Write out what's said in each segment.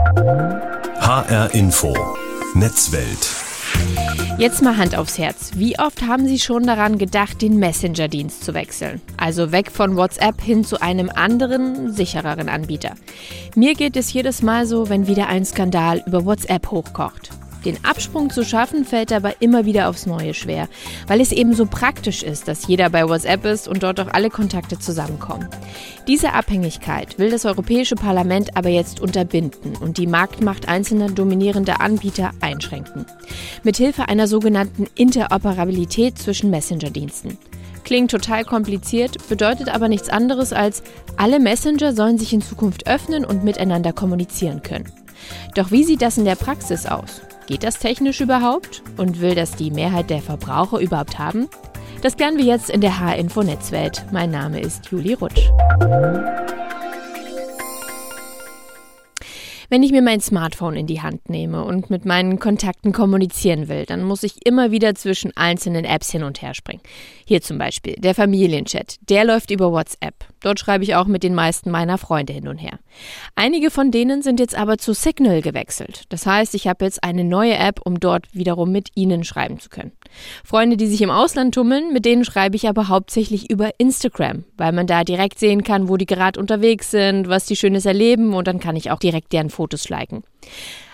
HR Info Netzwelt Jetzt mal Hand aufs Herz. Wie oft haben Sie schon daran gedacht, den Messenger-Dienst zu wechseln? Also weg von WhatsApp hin zu einem anderen, sichereren Anbieter. Mir geht es jedes Mal so, wenn wieder ein Skandal über WhatsApp hochkocht. Den Absprung zu schaffen fällt aber immer wieder aufs Neue schwer, weil es eben so praktisch ist, dass jeder bei WhatsApp ist und dort auch alle Kontakte zusammenkommen. Diese Abhängigkeit will das Europäische Parlament aber jetzt unterbinden und die Marktmacht einzelner dominierender Anbieter einschränken. Mithilfe einer sogenannten Interoperabilität zwischen Messenger-Diensten. Klingt total kompliziert, bedeutet aber nichts anderes als, alle Messenger sollen sich in Zukunft öffnen und miteinander kommunizieren können. Doch wie sieht das in der Praxis aus? Geht das technisch überhaupt? Und will das die Mehrheit der Verbraucher überhaupt haben? Das klären wir jetzt in der H-Info-Netzwelt. Mein Name ist Juli Rutsch. Wenn ich mir mein Smartphone in die Hand nehme und mit meinen Kontakten kommunizieren will, dann muss ich immer wieder zwischen einzelnen Apps hin und her springen. Hier zum Beispiel der Familienchat. Der läuft über WhatsApp. Dort schreibe ich auch mit den meisten meiner Freunde hin und her. Einige von denen sind jetzt aber zu Signal gewechselt. Das heißt, ich habe jetzt eine neue App, um dort wiederum mit ihnen schreiben zu können. Freunde, die sich im Ausland tummeln, mit denen schreibe ich aber hauptsächlich über Instagram, weil man da direkt sehen kann, wo die gerade unterwegs sind, was die Schönes erleben und dann kann ich auch direkt deren Fotos liken.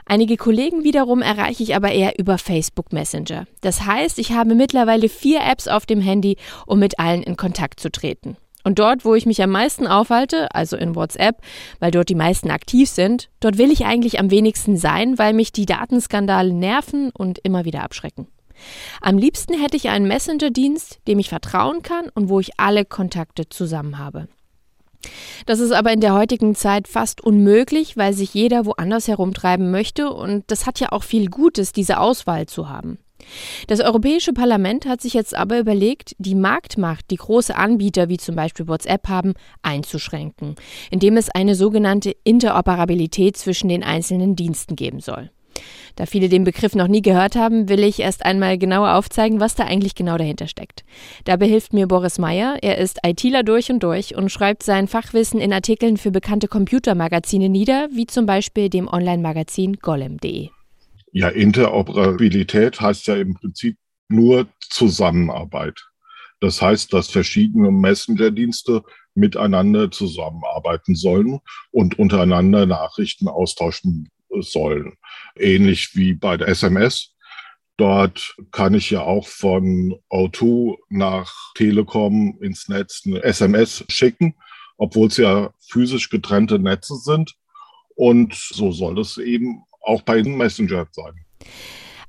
Einige Kollegen wiederum erreiche ich aber eher über Facebook Messenger. Das heißt, ich habe mittlerweile vier Apps auf dem Handy, um mit allen in Kontakt zu treten. Und dort, wo ich mich am meisten aufhalte, also in WhatsApp, weil dort die meisten aktiv sind, dort will ich eigentlich am wenigsten sein, weil mich die Datenskandale nerven und immer wieder abschrecken. Am liebsten hätte ich einen Messenger-Dienst, dem ich vertrauen kann und wo ich alle Kontakte zusammen habe. Das ist aber in der heutigen Zeit fast unmöglich, weil sich jeder woanders herumtreiben möchte und das hat ja auch viel Gutes, diese Auswahl zu haben. Das Europäische Parlament hat sich jetzt aber überlegt, die Marktmacht, die große Anbieter wie zum Beispiel WhatsApp haben, einzuschränken, indem es eine sogenannte Interoperabilität zwischen den einzelnen Diensten geben soll. Da viele den Begriff noch nie gehört haben, will ich erst einmal genauer aufzeigen, was da eigentlich genau dahinter steckt. Dabei hilft mir Boris Meyer. Er ist ITler durch und durch und schreibt sein Fachwissen in Artikeln für bekannte Computermagazine nieder, wie zum Beispiel dem Online-Magazin golem.de. Ja, Interoperabilität heißt ja im Prinzip nur Zusammenarbeit. Das heißt, dass verschiedene Messenger-Dienste miteinander zusammenarbeiten sollen und untereinander Nachrichten austauschen sollen. Ähnlich wie bei der SMS. Dort kann ich ja auch von O2 nach Telekom ins Netz eine SMS schicken, obwohl es ja physisch getrennte Netze sind. Und so soll es eben auch bei den Messenger sein.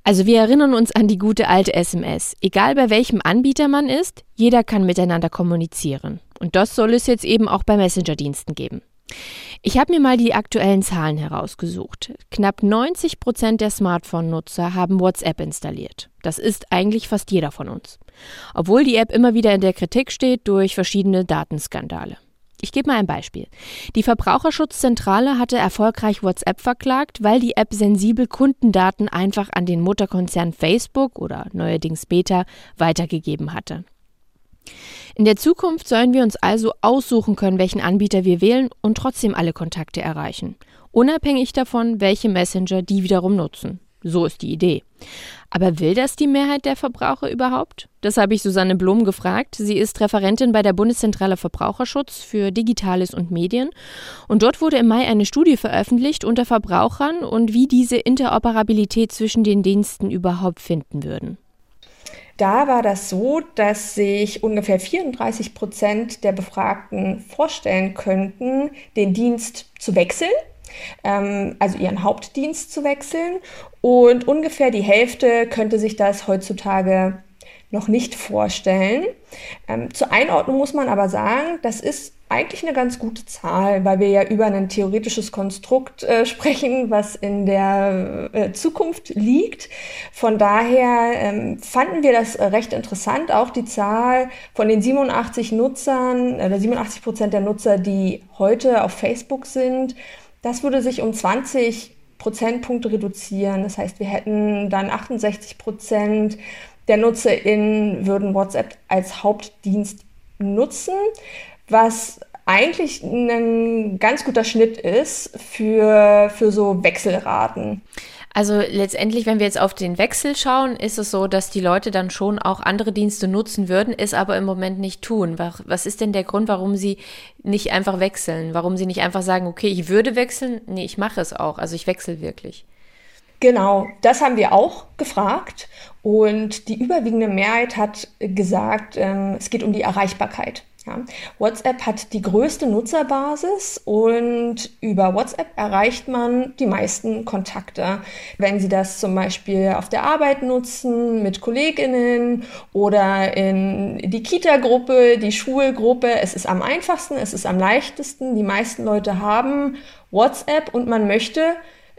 Also wir erinnern uns an die gute alte SMS. Egal bei welchem Anbieter man ist, jeder kann miteinander kommunizieren. Und das soll es jetzt eben auch bei Messenger-Diensten geben. Ich habe mir mal die aktuellen Zahlen herausgesucht. Knapp 90 Prozent der Smartphone-Nutzer haben WhatsApp installiert. Das ist eigentlich fast jeder von uns. Obwohl die App immer wieder in der Kritik steht durch verschiedene Datenskandale. Ich gebe mal ein Beispiel. Die Verbraucherschutzzentrale hatte erfolgreich WhatsApp verklagt, weil die App sensibel Kundendaten einfach an den Mutterkonzern Facebook oder neuerdings Beta weitergegeben hatte. In der Zukunft sollen wir uns also aussuchen können, welchen Anbieter wir wählen und trotzdem alle Kontakte erreichen. Unabhängig davon, welche Messenger die wiederum nutzen. So ist die Idee. Aber will das die Mehrheit der Verbraucher überhaupt? Das habe ich Susanne Blom gefragt. Sie ist Referentin bei der Bundeszentrale Verbraucherschutz für Digitales und Medien. Und dort wurde im Mai eine Studie veröffentlicht unter Verbrauchern und wie diese Interoperabilität zwischen den Diensten überhaupt finden würden. Da war das so, dass sich ungefähr 34 Prozent der Befragten vorstellen könnten, den Dienst zu wechseln, ähm, also ihren Hauptdienst zu wechseln. Und ungefähr die Hälfte könnte sich das heutzutage noch nicht vorstellen. Ähm, zur Einordnung muss man aber sagen, das ist eigentlich eine ganz gute Zahl, weil wir ja über ein theoretisches Konstrukt äh, sprechen, was in der äh, Zukunft liegt. Von daher ähm, fanden wir das äh, recht interessant, auch die Zahl von den 87 Nutzern, oder 87 Prozent der Nutzer, die heute auf Facebook sind. Das würde sich um 20 Prozentpunkte reduzieren. Das heißt, wir hätten dann 68 Prozent der NutzerInnen würden WhatsApp als Hauptdienst nutzen, was eigentlich ein ganz guter Schnitt ist für, für so Wechselraten. Also letztendlich, wenn wir jetzt auf den Wechsel schauen, ist es so, dass die Leute dann schon auch andere Dienste nutzen würden, es aber im Moment nicht tun. Was ist denn der Grund, warum sie nicht einfach wechseln? Warum sie nicht einfach sagen, okay, ich würde wechseln? Nee, ich mache es auch. Also ich wechsle wirklich. Genau, das haben wir auch gefragt und die überwiegende Mehrheit hat gesagt, ähm, es geht um die Erreichbarkeit. WhatsApp hat die größte Nutzerbasis und über WhatsApp erreicht man die meisten Kontakte. Wenn Sie das zum Beispiel auf der Arbeit nutzen, mit Kolleginnen oder in die Kita-Gruppe, die Schulgruppe, es ist am einfachsten, es ist am leichtesten. Die meisten Leute haben WhatsApp und man möchte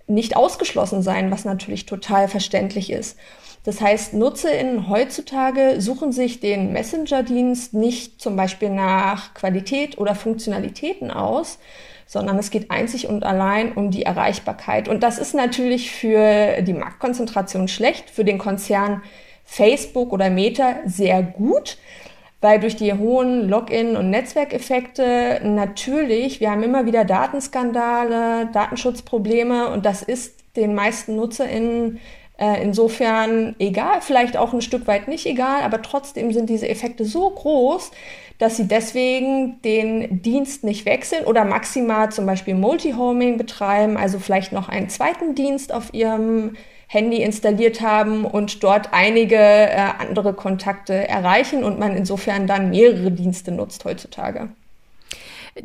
nicht ausgeschlossen sein, was natürlich total verständlich ist. Das heißt, NutzerInnen heutzutage suchen sich den Messenger-Dienst nicht zum Beispiel nach Qualität oder Funktionalitäten aus, sondern es geht einzig und allein um die Erreichbarkeit. Und das ist natürlich für die Marktkonzentration schlecht, für den Konzern Facebook oder Meta sehr gut, weil durch die hohen Login- und Netzwerkeffekte natürlich, wir haben immer wieder Datenskandale, Datenschutzprobleme und das ist den meisten NutzerInnen äh, insofern egal, vielleicht auch ein Stück weit nicht egal, aber trotzdem sind diese Effekte so groß, dass sie deswegen den Dienst nicht wechseln oder maximal zum Beispiel Multi-Homing betreiben, also vielleicht noch einen zweiten Dienst auf ihrem Handy installiert haben und dort einige äh, andere Kontakte erreichen und man insofern dann mehrere Dienste nutzt heutzutage.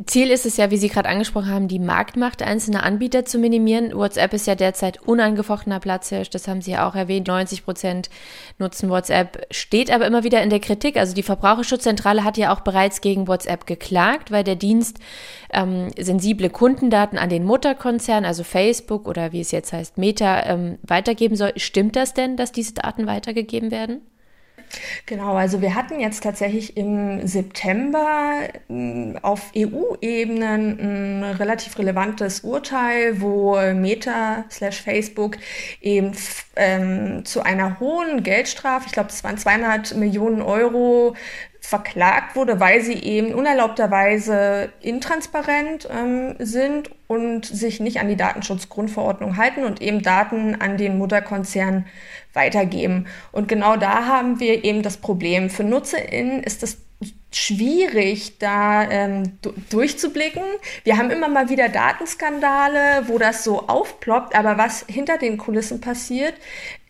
Ziel ist es ja, wie Sie gerade angesprochen haben, die Marktmacht einzelner Anbieter zu minimieren. WhatsApp ist ja derzeit unangefochtener Platzhirsch, das haben Sie ja auch erwähnt. 90 Prozent nutzen WhatsApp, steht aber immer wieder in der Kritik. Also die Verbraucherschutzzentrale hat ja auch bereits gegen WhatsApp geklagt, weil der Dienst ähm, sensible Kundendaten an den Mutterkonzern, also Facebook oder wie es jetzt heißt, Meta, ähm, weitergeben soll. Stimmt das denn, dass diese Daten weitergegeben werden? Genau, also wir hatten jetzt tatsächlich im September hm, auf EU-Ebene ein relativ relevantes Urteil, wo Meta slash Facebook eben ähm, zu einer hohen Geldstrafe, ich glaube, es waren 200 Millionen Euro, verklagt wurde, weil sie eben unerlaubterweise intransparent ähm, sind und sich nicht an die Datenschutzgrundverordnung halten und eben Daten an den Mutterkonzern weitergeben. Und genau da haben wir eben das Problem. Für NutzerInnen ist das schwierig, da ähm, durchzublicken. Wir haben immer mal wieder Datenskandale, wo das so aufploppt, aber was hinter den Kulissen passiert,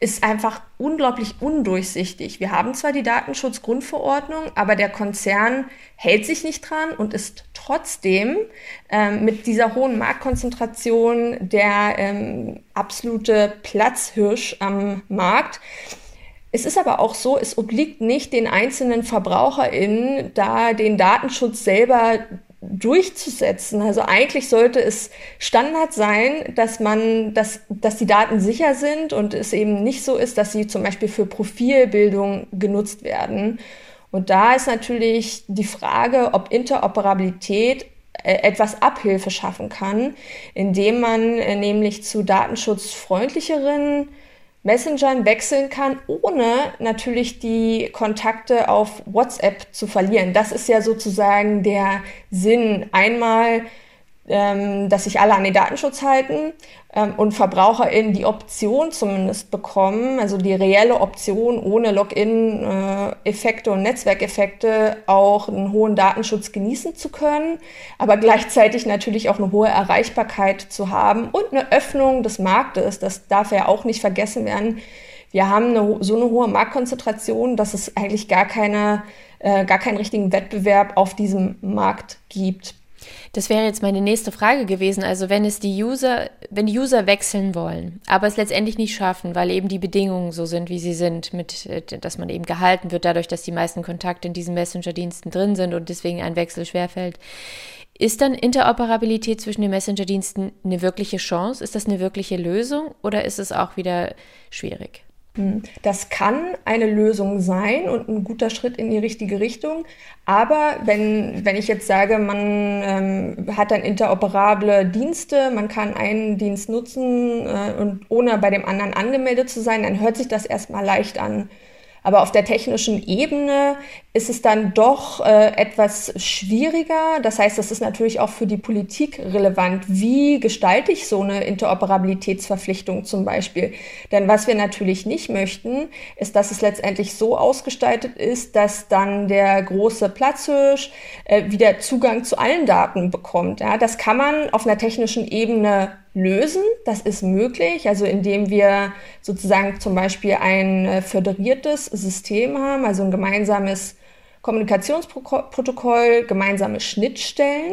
ist einfach unglaublich undurchsichtig. Wir haben zwar die Datenschutzgrundverordnung, aber der Konzern hält sich nicht dran und ist trotzdem ähm, mit dieser hohen Marktkonzentration der ähm, absolute Platzhirsch am Markt. Es ist aber auch so, es obliegt nicht den einzelnen VerbraucherInnen, da den Datenschutz selber durchzusetzen. Also eigentlich sollte es Standard sein, dass man, dass, dass die Daten sicher sind und es eben nicht so ist, dass sie zum Beispiel für Profilbildung genutzt werden. Und da ist natürlich die Frage, ob Interoperabilität äh, etwas Abhilfe schaffen kann, indem man äh, nämlich zu datenschutzfreundlicheren Messengern wechseln kann, ohne natürlich die Kontakte auf WhatsApp zu verlieren. Das ist ja sozusagen der Sinn. Einmal ähm, dass sich alle an den Datenschutz halten ähm, und VerbraucherInnen die Option zumindest bekommen, also die reelle Option ohne Login-Effekte und Netzwerkeffekte auch einen hohen Datenschutz genießen zu können, aber gleichzeitig natürlich auch eine hohe Erreichbarkeit zu haben und eine Öffnung des Marktes. Das darf ja auch nicht vergessen werden. Wir haben eine, so eine hohe Marktkonzentration, dass es eigentlich gar keine, äh, gar keinen richtigen Wettbewerb auf diesem Markt gibt. Das wäre jetzt meine nächste Frage gewesen. Also wenn es die User, wenn die User wechseln wollen, aber es letztendlich nicht schaffen, weil eben die Bedingungen so sind, wie sie sind, mit, äh, dass man eben gehalten wird, dadurch, dass die meisten Kontakte in diesen Messenger-Diensten drin sind und deswegen ein Wechsel schwerfällt. Ist dann Interoperabilität zwischen den Messenger-Diensten eine wirkliche Chance? Ist das eine wirkliche Lösung oder ist es auch wieder schwierig? Hm. Das kann eine Lösung sein und ein guter Schritt in die richtige Richtung. Aber wenn, wenn ich jetzt sage, man ähm, hat dann interoperable Dienste, man kann einen Dienst nutzen äh, und ohne bei dem anderen angemeldet zu sein, dann hört sich das erstmal leicht an. Aber auf der technischen Ebene ist es dann doch äh, etwas schwieriger. Das heißt, das ist natürlich auch für die Politik relevant. Wie gestalte ich so eine Interoperabilitätsverpflichtung zum Beispiel? Denn was wir natürlich nicht möchten, ist, dass es letztendlich so ausgestaltet ist, dass dann der große Platzhirsch äh, wieder Zugang zu allen Daten bekommt. Ja, das kann man auf einer technischen Ebene lösen. Das ist möglich, also indem wir sozusagen zum Beispiel ein äh, föderiertes System haben, also ein gemeinsames Kommunikationsprotokoll, gemeinsame Schnittstellen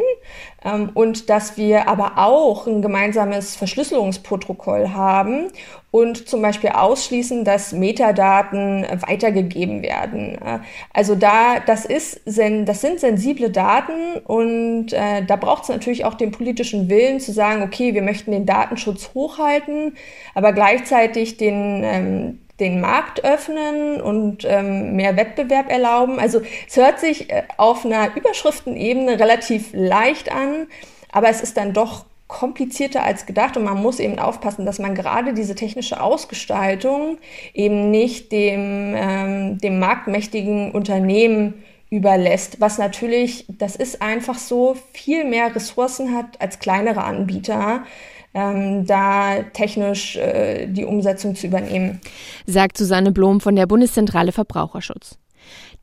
ähm, und dass wir aber auch ein gemeinsames Verschlüsselungsprotokoll haben und zum Beispiel ausschließen, dass Metadaten weitergegeben werden. Äh, also da, das ist, das sind sensible Daten und äh, da braucht es natürlich auch den politischen Willen zu sagen, okay, wir möchten den Datenschutz hochhalten, aber gleichzeitig den ähm, den Markt öffnen und ähm, mehr Wettbewerb erlauben. Also es hört sich äh, auf einer Überschriftenebene relativ leicht an, aber es ist dann doch komplizierter als gedacht und man muss eben aufpassen, dass man gerade diese technische Ausgestaltung eben nicht dem, ähm, dem marktmächtigen Unternehmen überlässt, was natürlich, das ist einfach so, viel mehr Ressourcen hat als kleinere Anbieter ähm, da technisch äh, die Umsetzung zu übernehmen. Sagt Susanne Blom von der Bundeszentrale Verbraucherschutz.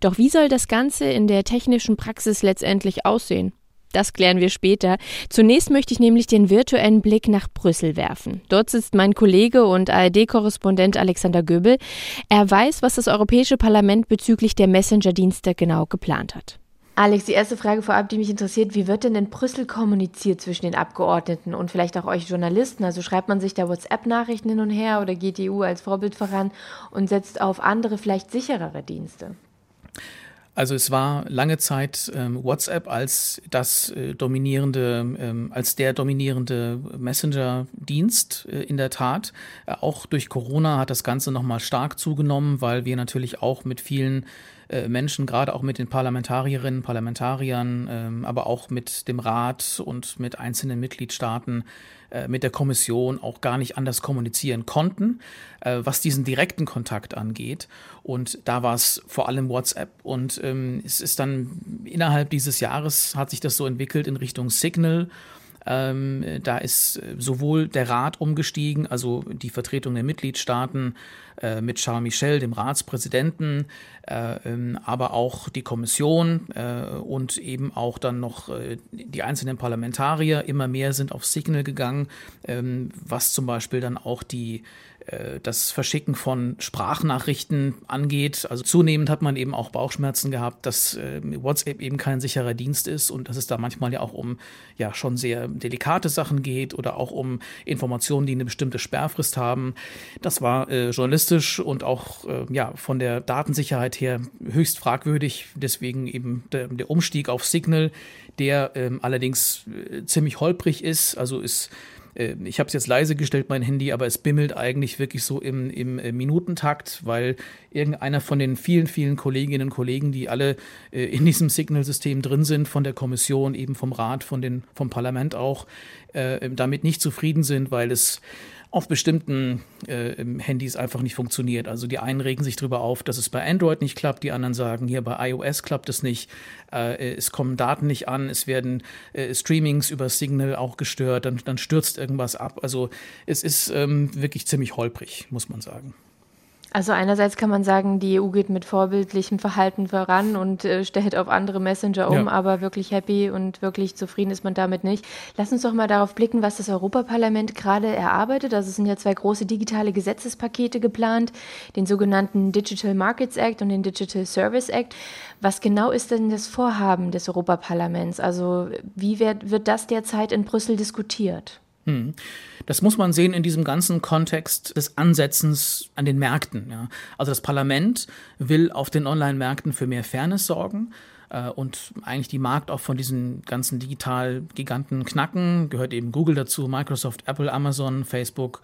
Doch wie soll das Ganze in der technischen Praxis letztendlich aussehen? Das klären wir später. Zunächst möchte ich nämlich den virtuellen Blick nach Brüssel werfen. Dort sitzt mein Kollege und ARD-Korrespondent Alexander Göbel. Er weiß, was das Europäische Parlament bezüglich der Messenger-Dienste genau geplant hat. Alex, die erste Frage vorab, die mich interessiert, wie wird denn in Brüssel kommuniziert zwischen den Abgeordneten und vielleicht auch euch Journalisten? Also schreibt man sich da WhatsApp-Nachrichten hin und her oder geht die EU als Vorbild voran und setzt auf andere, vielleicht sicherere Dienste? Also es war lange Zeit ähm, WhatsApp als das äh, dominierende, ähm, als der dominierende Messenger-Dienst äh, in der Tat. Äh, auch durch Corona hat das Ganze nochmal stark zugenommen, weil wir natürlich auch mit vielen äh, Menschen, gerade auch mit den Parlamentarierinnen, Parlamentariern, ähm, aber auch mit dem Rat und mit einzelnen Mitgliedstaaten, mit der Kommission auch gar nicht anders kommunizieren konnten, äh, was diesen direkten Kontakt angeht. Und da war es vor allem WhatsApp. Und ähm, es ist dann innerhalb dieses Jahres hat sich das so entwickelt in Richtung Signal. Ähm, da ist sowohl der Rat umgestiegen, also die Vertretung der Mitgliedstaaten, äh, mit Charles Michel, dem Ratspräsidenten, äh, ähm, aber auch die Kommission äh, und eben auch dann noch äh, die einzelnen Parlamentarier. Immer mehr sind auf Signal gegangen, ähm, was zum Beispiel dann auch die äh, das Verschicken von Sprachnachrichten angeht. Also zunehmend hat man eben auch Bauchschmerzen gehabt, dass äh, WhatsApp eben kein sicherer Dienst ist und dass es da manchmal ja auch um ja schon sehr delikate Sachen geht oder auch um Informationen, die eine bestimmte Sperrfrist haben. Das war äh, journalistisch und auch äh, ja von der Datensicherheit her höchst fragwürdig. Deswegen eben der, der Umstieg auf Signal, der ähm, allerdings äh, ziemlich holprig ist. Also ist äh, ich habe es jetzt leise gestellt, mein Handy, aber es bimmelt eigentlich wirklich so im, im äh, Minutentakt, weil irgendeiner von den vielen, vielen Kolleginnen und Kollegen, die alle äh, in diesem Signal-System drin sind, von der Kommission, eben vom Rat, von den, vom Parlament auch, damit nicht zufrieden sind, weil es auf bestimmten äh, Handys einfach nicht funktioniert. Also die einen regen sich darüber auf, dass es bei Android nicht klappt, die anderen sagen, hier bei iOS klappt es nicht, äh, es kommen Daten nicht an, es werden äh, Streamings über Signal auch gestört, dann, dann stürzt irgendwas ab. Also es ist ähm, wirklich ziemlich holprig, muss man sagen. Also einerseits kann man sagen, die EU geht mit vorbildlichem Verhalten voran und äh, stellt auf andere Messenger um, ja. aber wirklich happy und wirklich zufrieden ist man damit nicht. Lass uns doch mal darauf blicken, was das Europaparlament gerade erarbeitet. Also es sind ja zwei große digitale Gesetzespakete geplant, den sogenannten Digital Markets Act und den Digital Service Act. Was genau ist denn das Vorhaben des Europaparlaments? Also wie wird, wird das derzeit in Brüssel diskutiert? Hm. Das muss man sehen in diesem ganzen Kontext des Ansetzens an den Märkten. Ja. Also das Parlament will auf den Online-Märkten für mehr Fairness sorgen äh, und eigentlich die Markt auch von diesen ganzen Digital-Giganten knacken. Gehört eben Google dazu, Microsoft, Apple, Amazon, Facebook,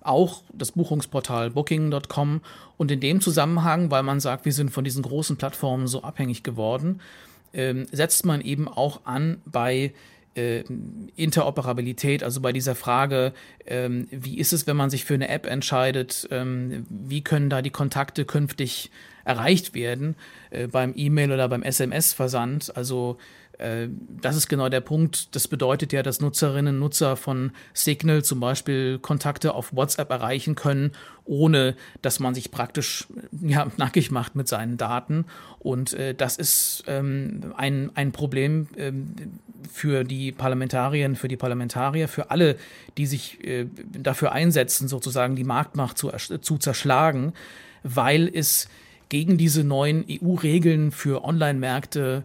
auch das Buchungsportal Booking.com. Und in dem Zusammenhang, weil man sagt, wir sind von diesen großen Plattformen so abhängig geworden, ähm, setzt man eben auch an bei äh, Interoperabilität, also bei dieser Frage, ähm, wie ist es, wenn man sich für eine App entscheidet, ähm, wie können da die Kontakte künftig erreicht werden äh, beim E-Mail oder beim SMS-Versand. Also das ist genau der Punkt. Das bedeutet ja, dass Nutzerinnen und Nutzer von Signal zum Beispiel Kontakte auf WhatsApp erreichen können, ohne dass man sich praktisch ja, nackig macht mit seinen Daten. Und äh, das ist ähm, ein, ein Problem ähm, für die Parlamentarierinnen, für die Parlamentarier, für alle, die sich äh, dafür einsetzen, sozusagen die Marktmacht zu, zu zerschlagen, weil es gegen diese neuen EU-Regeln für Online-Märkte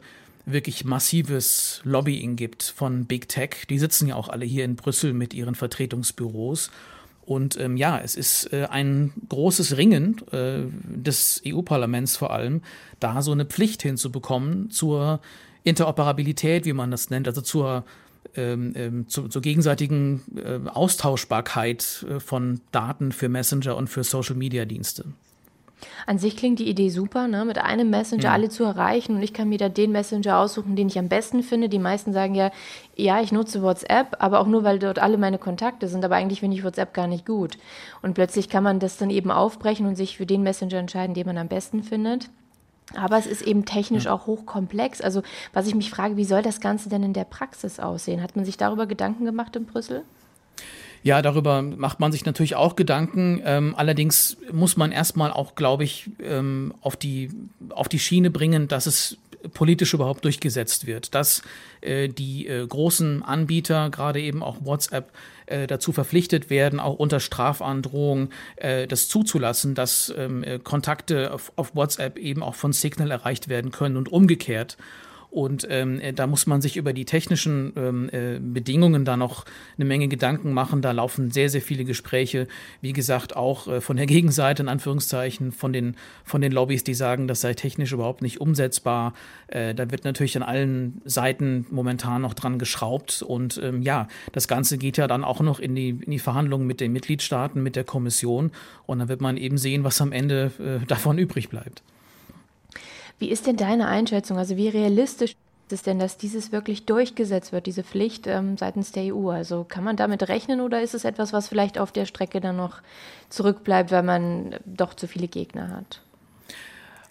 wirklich massives Lobbying gibt von Big Tech. Die sitzen ja auch alle hier in Brüssel mit ihren Vertretungsbüros. Und ähm, ja, es ist äh, ein großes Ringen äh, des EU-Parlaments vor allem, da so eine Pflicht hinzubekommen zur Interoperabilität, wie man das nennt, also zur, ähm, ähm zu, zur gegenseitigen äh, Austauschbarkeit äh, von Daten für Messenger und für Social-Media-Dienste. An sich klingt die Idee super, ne? mit einem Messenger ja. alle zu erreichen und ich kann mir da den Messenger aussuchen, den ich am besten finde. Die meisten sagen ja, ja, ich nutze WhatsApp, aber auch nur, weil dort alle meine Kontakte sind, aber eigentlich finde ich WhatsApp gar nicht gut. Und plötzlich kann man das dann eben aufbrechen und sich für den Messenger entscheiden, den man am besten findet. Aber es ist eben technisch ja. auch hochkomplex. Also was ich mich frage, wie soll das Ganze denn in der Praxis aussehen? Hat man sich darüber Gedanken gemacht in Brüssel? Ja, darüber macht man sich natürlich auch Gedanken. Ähm, allerdings muss man erstmal auch, glaube ich, ähm, auf, die, auf die Schiene bringen, dass es politisch überhaupt durchgesetzt wird, dass äh, die äh, großen Anbieter, gerade eben auch WhatsApp, äh, dazu verpflichtet werden, auch unter Strafandrohung äh, das zuzulassen, dass ähm, äh, Kontakte auf, auf WhatsApp eben auch von Signal erreicht werden können und umgekehrt. Und ähm, äh, da muss man sich über die technischen ähm, äh, Bedingungen da noch eine Menge Gedanken machen. Da laufen sehr, sehr viele Gespräche. Wie gesagt, auch äh, von der Gegenseite, in Anführungszeichen, von den, von den Lobbys, die sagen, das sei technisch überhaupt nicht umsetzbar. Äh, da wird natürlich an allen Seiten momentan noch dran geschraubt. Und ähm, ja, das Ganze geht ja dann auch noch in die, in die Verhandlungen mit den Mitgliedstaaten, mit der Kommission. Und dann wird man eben sehen, was am Ende äh, davon übrig bleibt. Wie ist denn deine Einschätzung? Also wie realistisch ist es denn, dass dieses wirklich durchgesetzt wird, diese Pflicht ähm, seitens der EU? Also kann man damit rechnen oder ist es etwas, was vielleicht auf der Strecke dann noch zurückbleibt, weil man doch zu viele Gegner hat?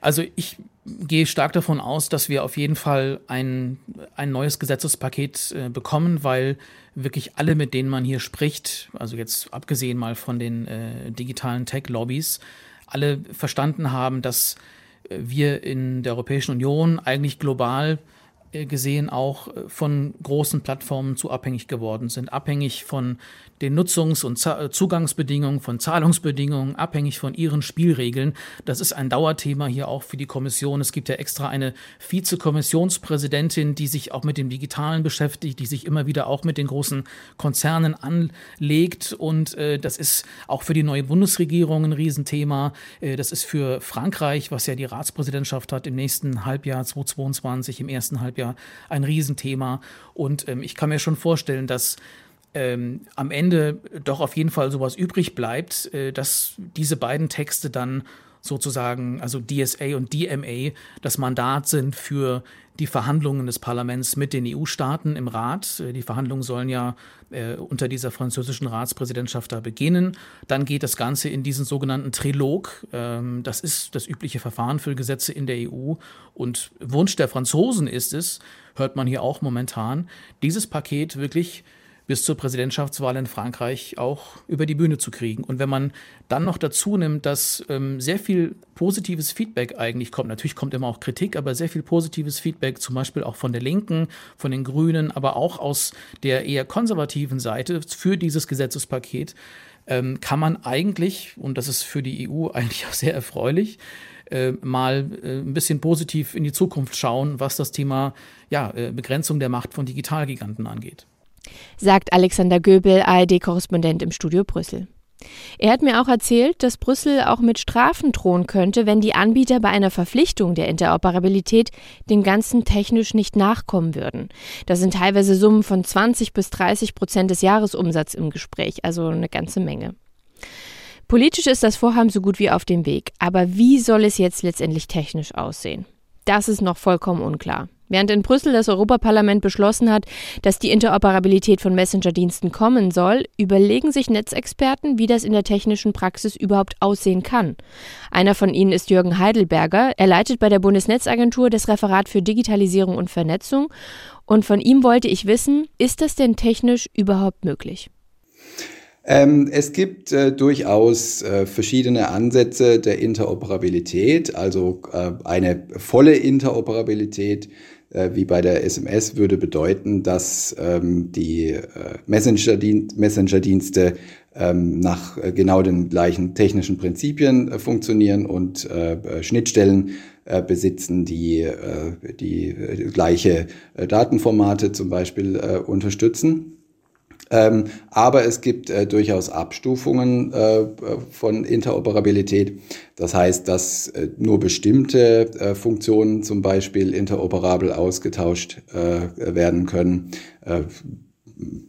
Also ich gehe stark davon aus, dass wir auf jeden Fall ein, ein neues Gesetzespaket äh, bekommen, weil wirklich alle, mit denen man hier spricht, also jetzt abgesehen mal von den äh, digitalen Tech-Lobbys, alle verstanden haben, dass wir in der Europäischen Union eigentlich global gesehen auch äh, von großen Plattformen zu abhängig geworden sind, abhängig von den Nutzungs- und äh, Zugangsbedingungen, von Zahlungsbedingungen, abhängig von ihren Spielregeln. Das ist ein Dauerthema hier auch für die Kommission. Es gibt ja extra eine Vizekommissionspräsidentin, die sich auch mit dem Digitalen beschäftigt, die sich immer wieder auch mit den großen Konzernen anlegt. Und äh, das ist auch für die neue Bundesregierung ein Riesenthema. Äh, das ist für Frankreich, was ja die Ratspräsidentschaft hat im nächsten Halbjahr 2022, im ersten Halbjahr ja ein Riesenthema. Und ähm, ich kann mir schon vorstellen, dass ähm, am Ende doch auf jeden Fall sowas übrig bleibt, äh, dass diese beiden Texte dann sozusagen, also DSA und DMA, das Mandat sind für die Verhandlungen des Parlaments mit den EU-Staaten im Rat. Äh, die Verhandlungen sollen ja äh, unter dieser französischen Ratspräsidentschaft da beginnen. Dann geht das Ganze in diesen sogenannten Trilog. Ähm, das ist das übliche Verfahren für Gesetze in der EU. Und Wunsch der Franzosen ist es, hört man hier auch momentan, dieses Paket wirklich bis zur Präsidentschaftswahl in Frankreich auch über die Bühne zu kriegen. Und wenn man dann noch dazu nimmt, dass ähm, sehr viel positives Feedback eigentlich kommt, natürlich kommt immer auch Kritik, aber sehr viel positives Feedback, zum Beispiel auch von der Linken, von den Grünen, aber auch aus der eher konservativen Seite für dieses Gesetzespaket, ähm, kann man eigentlich, und das ist für die EU eigentlich auch sehr erfreulich, äh, mal äh, ein bisschen positiv in die Zukunft schauen, was das Thema ja, äh, Begrenzung der Macht von Digitalgiganten angeht sagt Alexander Göbel, ARD-Korrespondent im Studio Brüssel. Er hat mir auch erzählt, dass Brüssel auch mit Strafen drohen könnte, wenn die Anbieter bei einer Verpflichtung der Interoperabilität dem Ganzen technisch nicht nachkommen würden. Da sind teilweise Summen von 20 bis 30 Prozent des Jahresumsatzes im Gespräch, also eine ganze Menge. Politisch ist das Vorhaben so gut wie auf dem Weg, aber wie soll es jetzt letztendlich technisch aussehen? Das ist noch vollkommen unklar. Während in Brüssel das Europaparlament beschlossen hat, dass die Interoperabilität von Messenger-Diensten kommen soll, überlegen sich Netzexperten, wie das in der technischen Praxis überhaupt aussehen kann. Einer von ihnen ist Jürgen Heidelberger. Er leitet bei der Bundesnetzagentur das Referat für Digitalisierung und Vernetzung. Und von ihm wollte ich wissen, ist das denn technisch überhaupt möglich? Ähm, es gibt äh, durchaus äh, verschiedene Ansätze der Interoperabilität, also äh, eine volle Interoperabilität äh, wie bei der SMS würde bedeuten, dass ähm, die äh, Messenger-Dienste Messenger ähm, nach äh, genau den gleichen technischen Prinzipien äh, funktionieren und äh, Schnittstellen äh, besitzen, die die gleiche Datenformate zum Beispiel unterstützen. Ähm, aber es gibt äh, durchaus Abstufungen äh, von Interoperabilität. Das heißt, dass äh, nur bestimmte äh, Funktionen zum Beispiel interoperabel ausgetauscht äh, werden können, äh,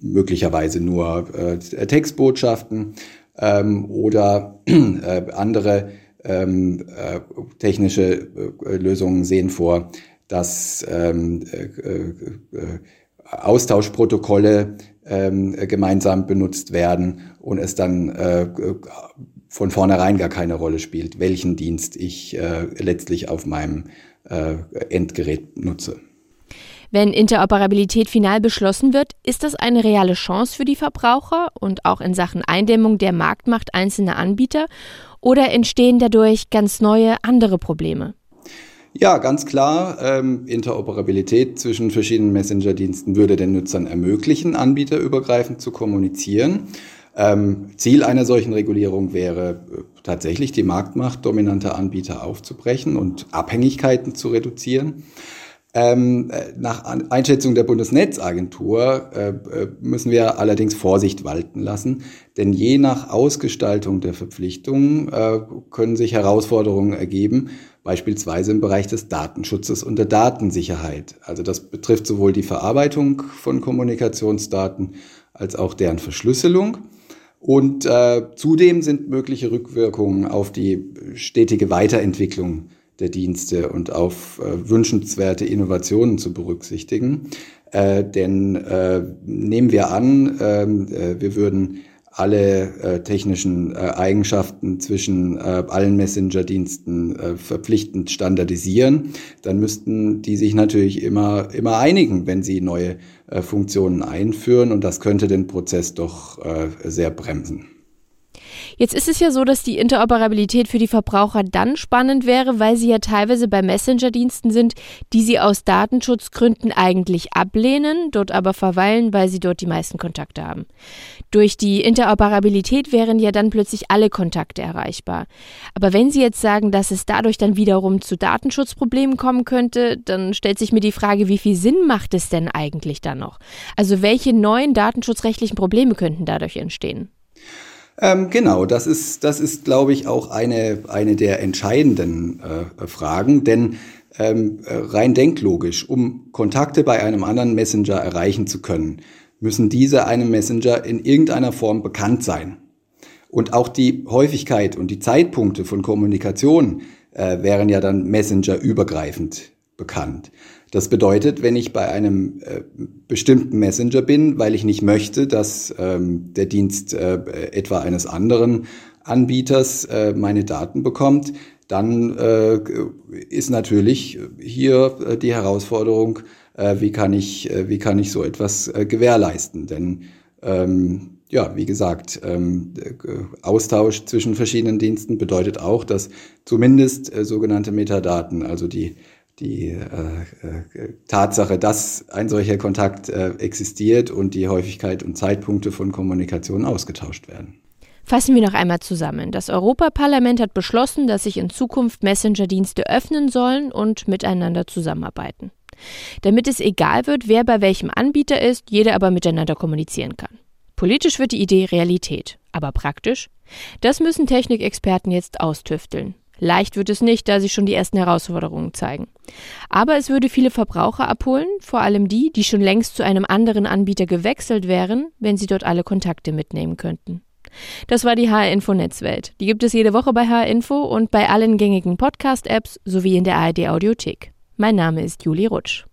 möglicherweise nur Textbotschaften ähm, oder andere ähm, technische Lösungen sehen vor, dass ähm, Austauschprotokolle ähm, gemeinsam benutzt werden und es dann äh, von vornherein gar keine Rolle spielt, welchen Dienst ich äh, letztlich auf meinem äh, Endgerät nutze. Wenn Interoperabilität final beschlossen wird, ist das eine reale Chance für die Verbraucher und auch in Sachen Eindämmung der Marktmacht einzelner Anbieter oder entstehen dadurch ganz neue andere Probleme? Ja, ganz klar. Ähm, Interoperabilität zwischen verschiedenen Messenger-Diensten würde den Nutzern ermöglichen, anbieterübergreifend zu kommunizieren. Ähm, Ziel einer solchen Regulierung wäre äh, tatsächlich die Marktmacht dominanter Anbieter aufzubrechen und Abhängigkeiten zu reduzieren. Ähm, äh, nach Einschätzung der Bundesnetzagentur äh, äh, müssen wir allerdings Vorsicht walten lassen, denn je nach Ausgestaltung der Verpflichtungen äh, können sich Herausforderungen ergeben, beispielsweise im Bereich des Datenschutzes und der Datensicherheit. Also das betrifft sowohl die Verarbeitung von Kommunikationsdaten als auch deren Verschlüsselung. Und äh, zudem sind mögliche Rückwirkungen auf die stetige Weiterentwicklung der Dienste und auf äh, wünschenswerte Innovationen zu berücksichtigen. Äh, denn äh, nehmen wir an, ähm, äh, wir würden alle äh, technischen äh, Eigenschaften zwischen äh, allen Messenger-Diensten äh, verpflichtend standardisieren, dann müssten die sich natürlich immer, immer einigen, wenn sie neue äh, Funktionen einführen und das könnte den Prozess doch äh, sehr bremsen. Jetzt ist es ja so, dass die Interoperabilität für die Verbraucher dann spannend wäre, weil sie ja teilweise bei Messenger-Diensten sind, die sie aus Datenschutzgründen eigentlich ablehnen, dort aber verweilen, weil sie dort die meisten Kontakte haben. Durch die Interoperabilität wären ja dann plötzlich alle Kontakte erreichbar. Aber wenn Sie jetzt sagen, dass es dadurch dann wiederum zu Datenschutzproblemen kommen könnte, dann stellt sich mir die Frage, wie viel Sinn macht es denn eigentlich dann noch? Also welche neuen datenschutzrechtlichen Probleme könnten dadurch entstehen? Ähm, genau, das ist, das ist, glaube ich, auch eine, eine der entscheidenden äh, Fragen, denn ähm, äh, rein denklogisch, um Kontakte bei einem anderen Messenger erreichen zu können, müssen diese einem Messenger in irgendeiner Form bekannt sein. Und auch die Häufigkeit und die Zeitpunkte von Kommunikation äh, wären ja dann Messenger-übergreifend bekannt. Das bedeutet, wenn ich bei einem äh, bestimmten Messenger bin, weil ich nicht möchte, dass ähm, der Dienst äh, etwa eines anderen Anbieters äh, meine Daten bekommt, dann äh, ist natürlich hier äh, die Herausforderung, äh, wie kann ich, wie kann ich so etwas äh, gewährleisten? Denn ähm, ja, wie gesagt, ähm, äh, Austausch zwischen verschiedenen Diensten bedeutet auch, dass zumindest äh, sogenannte Metadaten, also die die äh, äh, Tatsache, dass ein solcher Kontakt äh, existiert und die Häufigkeit und Zeitpunkte von Kommunikation ausgetauscht werden. Fassen wir noch einmal zusammen. Das Europaparlament hat beschlossen, dass sich in Zukunft Messenger-Dienste öffnen sollen und miteinander zusammenarbeiten. Damit es egal wird, wer bei welchem Anbieter ist, jeder aber miteinander kommunizieren kann. Politisch wird die Idee Realität, aber praktisch? Das müssen Technikexperten jetzt austüfteln. Leicht wird es nicht, da sich schon die ersten Herausforderungen zeigen. Aber es würde viele Verbraucher abholen, vor allem die, die schon längst zu einem anderen Anbieter gewechselt wären, wenn sie dort alle Kontakte mitnehmen könnten. Das war die HR Info Netzwelt. Die gibt es jede Woche bei HR Info und bei allen gängigen Podcast-Apps sowie in der ARD Audiothek. Mein Name ist Juli Rutsch.